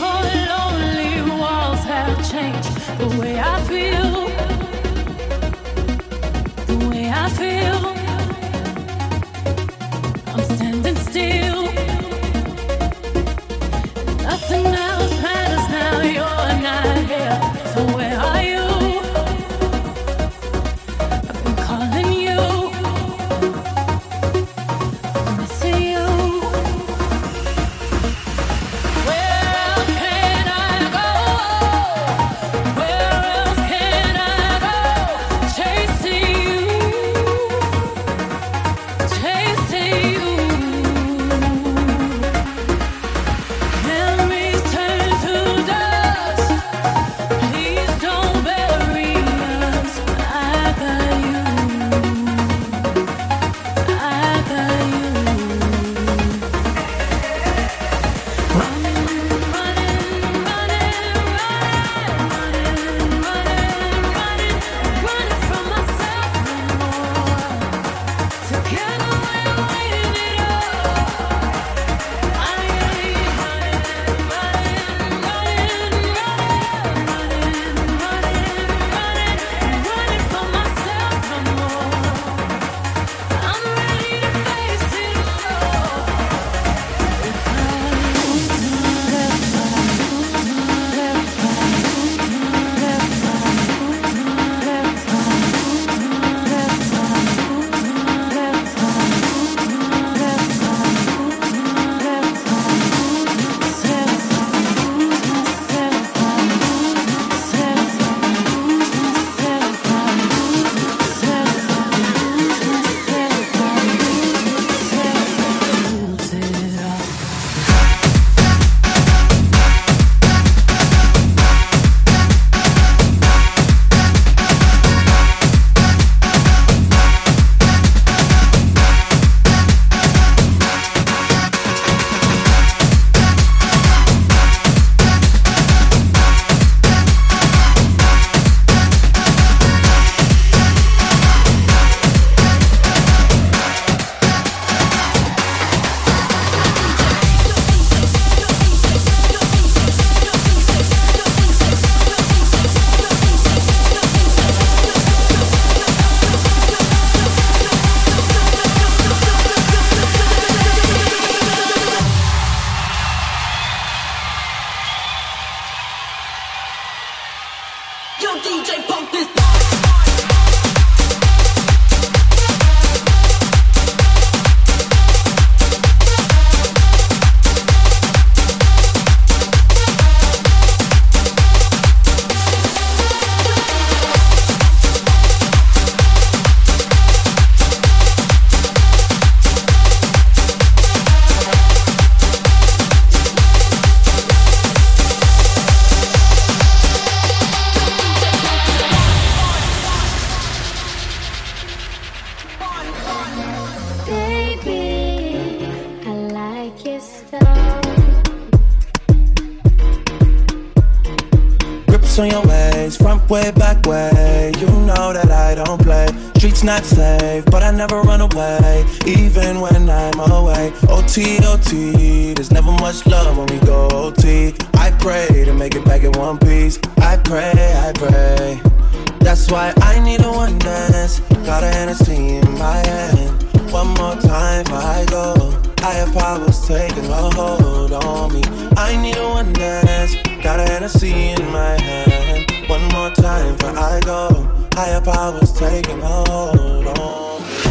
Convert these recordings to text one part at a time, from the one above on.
lonely walls have changed the way I feel. The way I feel. Not safe, but I never run away, even when I'm away. OT, OT, there's never much love when we go OT. I pray to make it back in one piece. I pray, I pray. That's why I need a one dance. Got a Hennessy in my hand. One more time I go. Higher powers taking a hold on me. I need a one dance. Got a Hennessy in my hand. One more time before I go. Higher powers taking a hold on.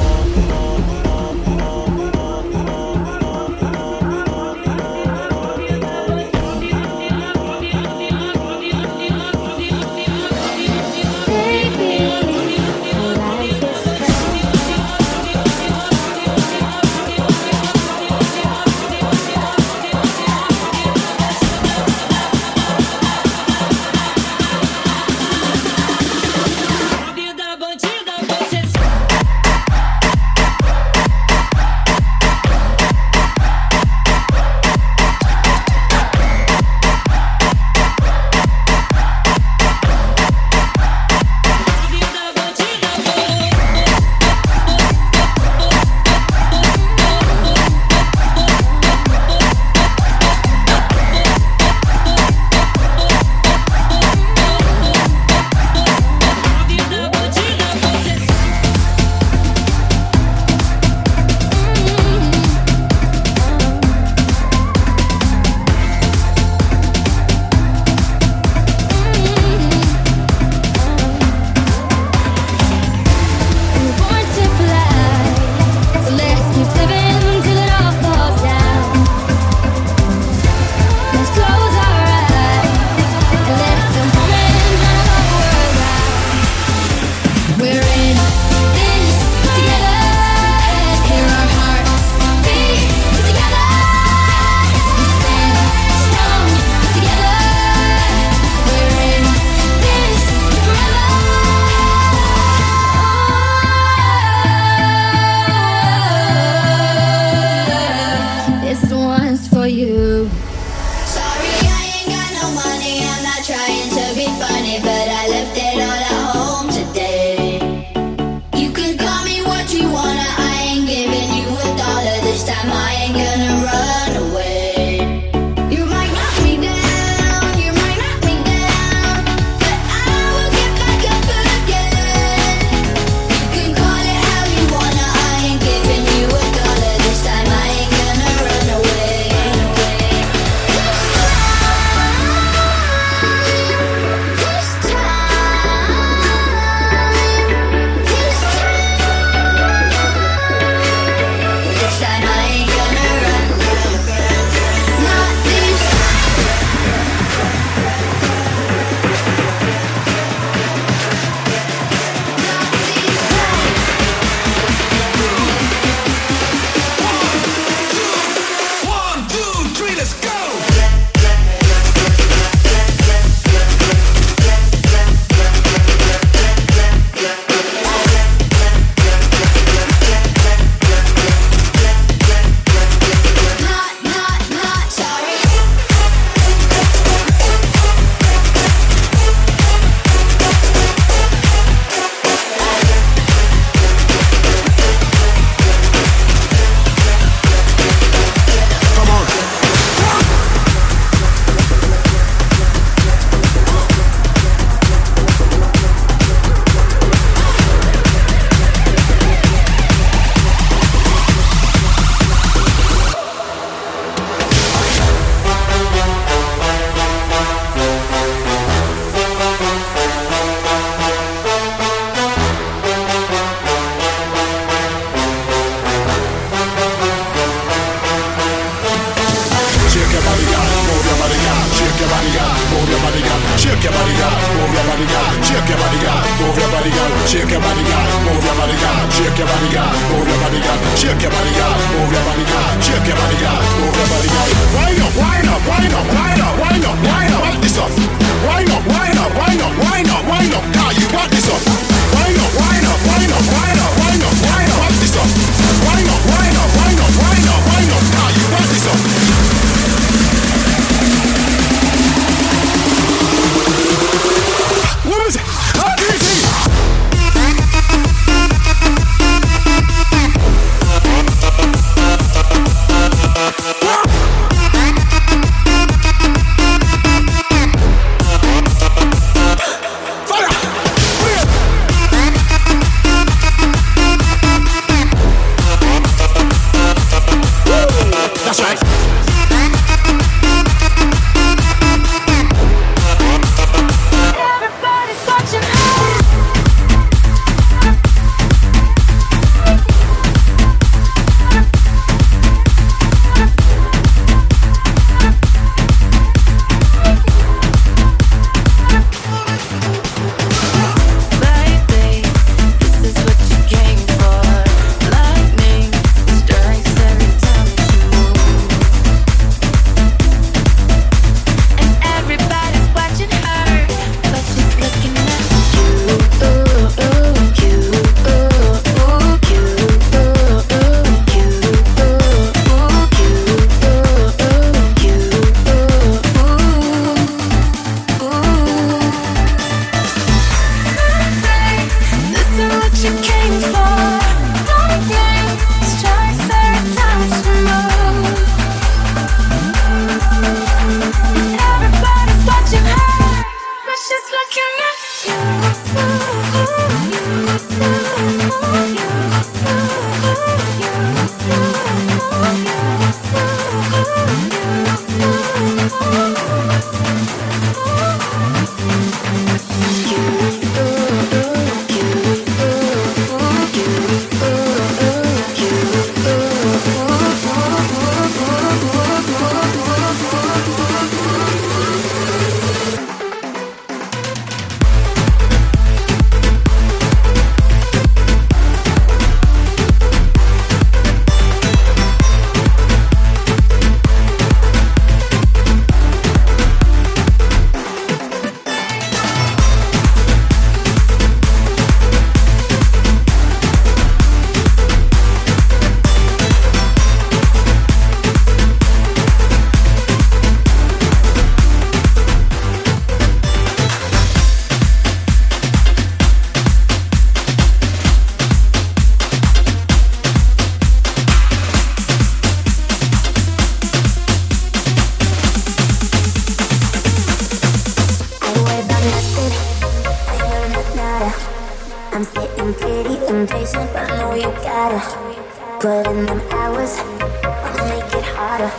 water, putting them hours. I'ma make it harder.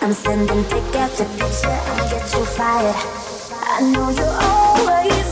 I'm sending pick after picture. I'ma get you fired. I know you're always.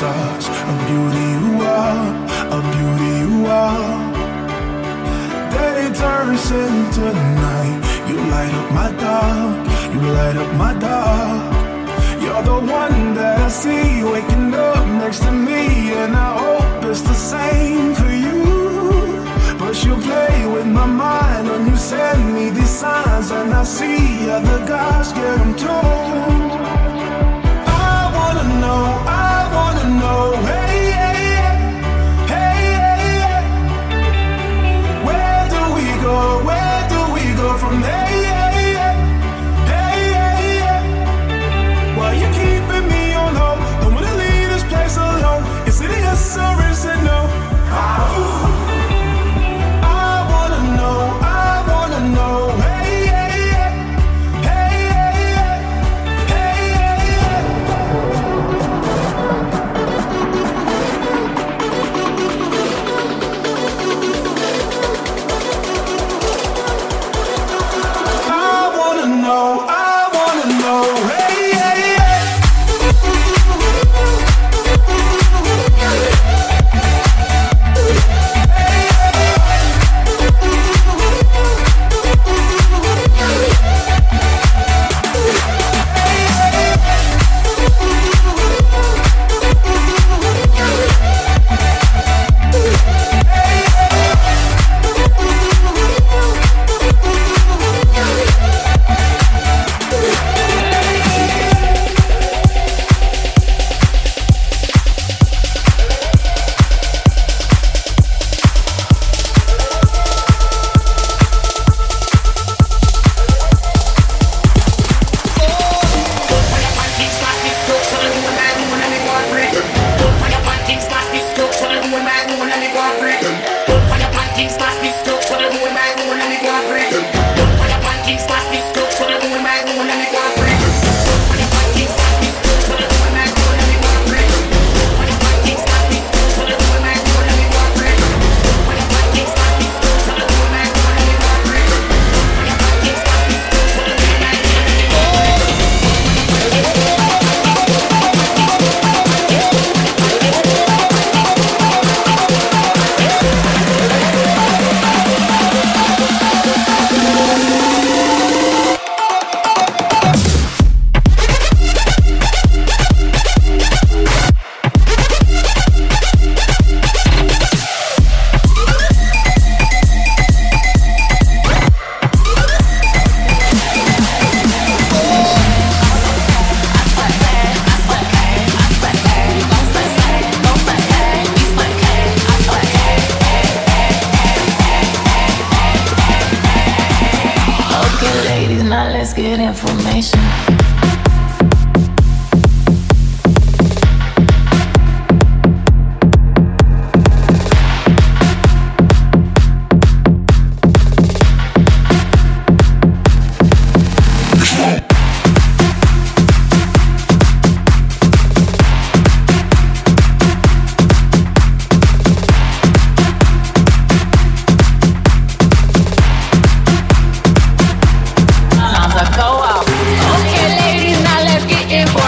stars. A beauty you are, a beauty you are. Day turns into night. You light up my dark, you light up my dark. You're the one that I see waking up next to me, and I hope it's the same for you. But you play with my mind when you send me these signs, and I see other guys get them too. I wanna know know,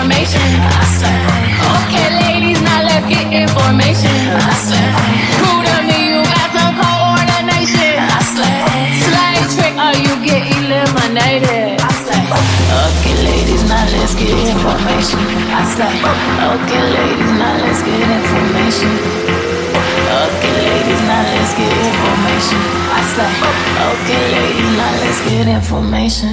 information. I say. Okay, ladies, now let's get information. I say. Crew to me, you got some coordination. I say. Slide trick, or you get eliminated. I say. Okay, ladies, now let's get information. I say. Okay, ladies, now let's get information. Okay, ladies, now let's get information. I say, okay, ladies, now let's get information.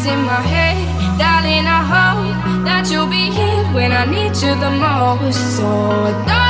thoughts in my head. Darling, I hope that you'll be here when I need you the most. So, darling.